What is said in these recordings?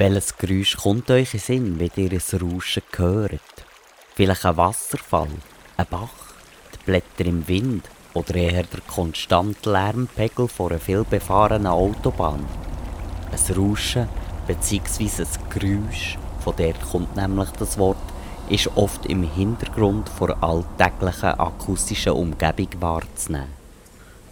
Welches Geräusch kommt euch in Sinn, wenn ihr ein Rauschen hört? Vielleicht ein Wasserfall, ein Bach, die Blätter im Wind oder eher der konstante Lärmpegel von einer vielbefahrenen Autobahn? Ein Rauschen bzw. ein Geräusch, von der kommt nämlich das Wort, ist oft im Hintergrund vor alltäglichen akustischen Umgebung wahrzunehmen.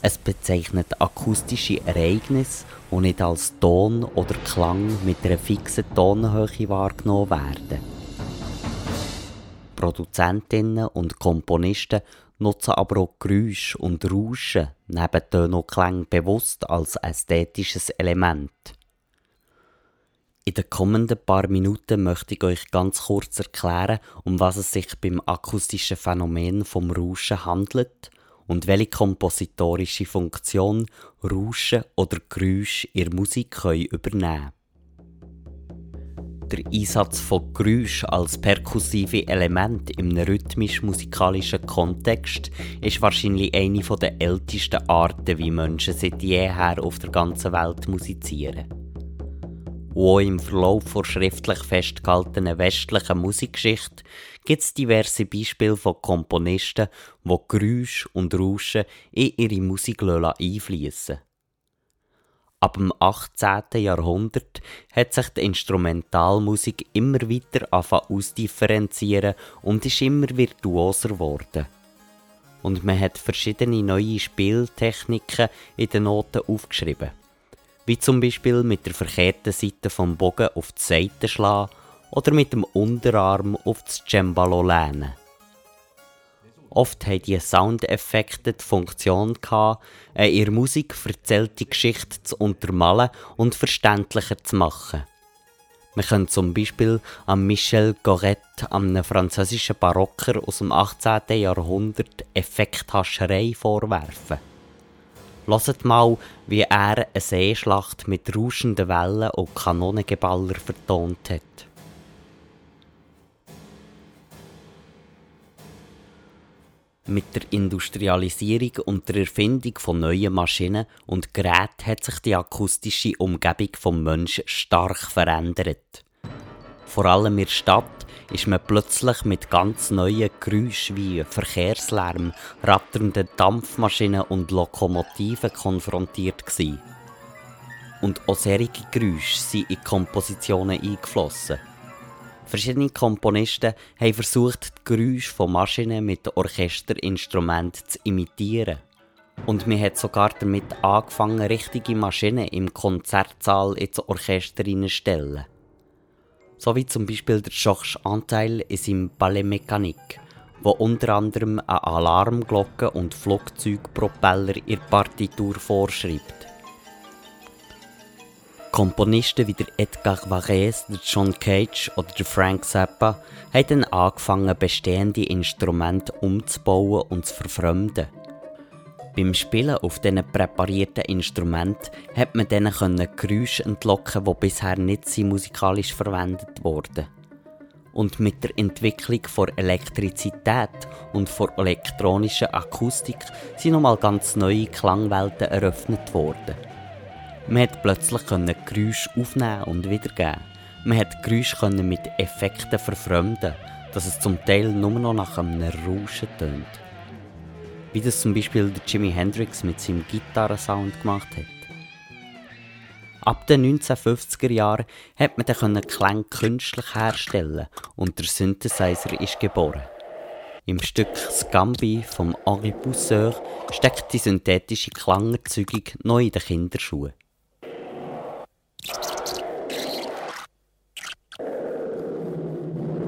Es bezeichnet akustische Ereignisse, die nicht als Ton oder Klang mit einer fixen Tonhöhe wahrgenommen werden. Produzentinnen und Komponisten nutzen aber auch Geräusche und Rauschen neben Tönen und Klängen bewusst als ästhetisches Element. In den kommenden paar Minuten möchte ich euch ganz kurz erklären, um was es sich beim akustischen Phänomen vom Rauschen handelt und welche kompositorische Funktion Rauschen oder Geräusche in Musik können übernehmen Der Einsatz von Geräusch als perkussive Element im rhythmisch-musikalischen Kontext ist wahrscheinlich eine der ältesten Arten, wie Menschen seit jeher auf der ganzen Welt musizieren. Und im Verlauf der schriftlich festgehaltenen westlichen Musikgeschichte gibt es diverse Beispiele von Komponisten, die Geräusche und Rauschen in ihre Musik einfließen. Ab dem 18. Jahrhundert hat sich die Instrumentalmusik immer weiter ausdifferenzieren und ist immer virtuoser geworden. Und man hat verschiedene neue Spieltechniken in den Noten aufgeschrieben wie zum Beispiel mit der verkehrten Seite vom Bogen auf die Seite schlagen oder mit dem Unterarm auf das Cembalo lehnen. Oft haben diese Soundeffekte die Funktion eine ihre Musik erzählte Geschichte zu untermalen und verständlicher zu machen. Man kann zum Beispiel an Michel Goret, einem französischen Barocker aus dem 18. Jahrhundert, Effekthascherei vorwerfen. Hört mal, wie er eine Seeschlacht mit rauschenden Wellen und Kanonengeballer vertont hat. Mit der Industrialisierung und der Erfindung von neuen Maschinen und Geräten hat sich die akustische Umgebung vom Menschen stark verändert. Vor allem in der Stadt ist man plötzlich mit ganz neuen Geräuschen wie Verkehrslärm, ratternden Dampfmaschinen und Lokomotiven konfrontiert gewesen. Und auch solche Geräusche sind in Kompositionen eingeflossen. Verschiedene Komponisten haben versucht, die Geräusche von Maschinen mit Orchesterinstrumenten zu imitieren. Und man hat sogar damit angefangen, richtige Maschinen im Konzertsaal ins Orchester stellen so wie zum Beispiel der Georges Anteil in seinem Ballet Mécanique, wo unter anderem eine Alarmglocke und Flugzeugpropeller in Partitur vorschreibt. Komponisten wie der Edgar Varese, der John Cage oder der Frank Zappa haben dann angefangen, bestehende Instrumente umzubauen und zu verfremden. Beim Spielen auf diesen präparierten Instrumenten hat man denen Geräusche entlocken, die bisher nicht musikalisch verwendet wurden. Und mit der Entwicklung von Elektrizität und von elektronischer Akustik sind nochmal ganz neue Klangwelten eröffnet worden. Man konnte plötzlich Geräusche aufnehmen und wiedergeben. Man konnte Geräusche mit Effekten verfremden, dass es zum Teil nur noch nach einem Rauschen tönt wie das zum Beispiel Jimi Hendrix mit seinem Gitarrensound gemacht hat. Ab den 1950er Jahren hat man dann Klänge künstlich herstellen und der Synthesizer ist geboren. Im Stück Scambi vom Henri Pousseur steckt die synthetische Klangerzeugung neu in den Kinderschuhen.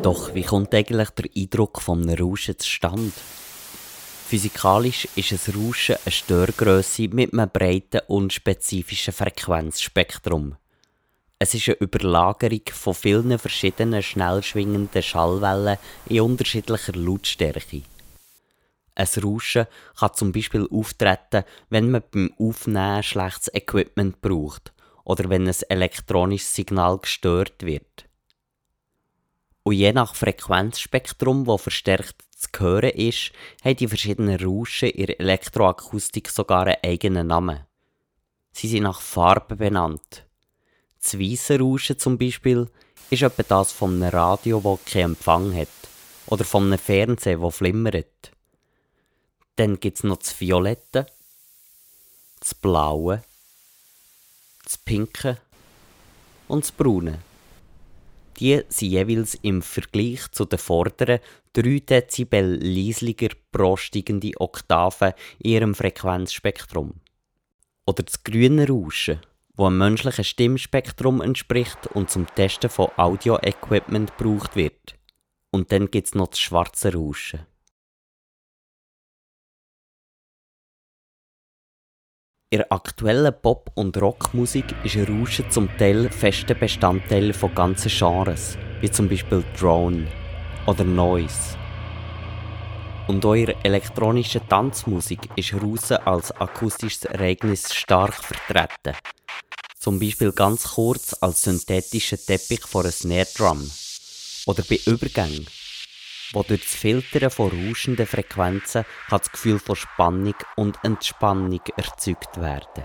Doch wie kommt eigentlich der Eindruck von einem Rauschen zustande? Physikalisch ist ein Rauschen eine Störgröße mit einem breiten, unspezifischen Frequenzspektrum. Es ist eine Überlagerung von vielen verschiedenen schnell schwingenden Schallwellen in unterschiedlicher Lautstärke. Ein Rauschen kann zum Beispiel auftreten, wenn man beim Aufnehmen schlechtes Equipment braucht oder wenn ein elektronisches Signal gestört wird. Und je nach Frequenzspektrum, das verstärkt zu hören ist, haben die verschiedenen Rauschen in der Elektroakustik sogar einen eigenen Namen. Sie sind nach Farben benannt. Das weisse Rauschen zum Beispiel ist etwa das von einem Radio, das keinen Empfang hat. Oder von einem Fernseher, das flimmert. Dann gibt es noch das Violette, das Blaue, das Pinke und das Braune. Die sind jeweils im Vergleich zu den vorderen 3 Dezibel leislicher pro steigende Oktave in ihrem Frequenzspektrum. Oder das grüne Rauschen, wo einem menschlichen Stimmspektrum entspricht und zum Testen von Audio-Equipment gebraucht wird. Und dann gibt es noch das schwarze Rauschen. In der aktuellen Pop- und Rockmusik ist Rauschen zum Teil fester Bestandteil von ganzen Genres, wie zum Beispiel Drone oder Noise. Und der elektronischen Tanzmusik ist Rauschen als akustisches Ereignis stark vertreten. Zum Beispiel ganz kurz als synthetischer Teppich vor einer Snare Drum. Oder bei Übergängen, wo durch das Filtern von rauschenden Frequenzen kann das Gefühl von Spannung und Entspannung erzeugt werden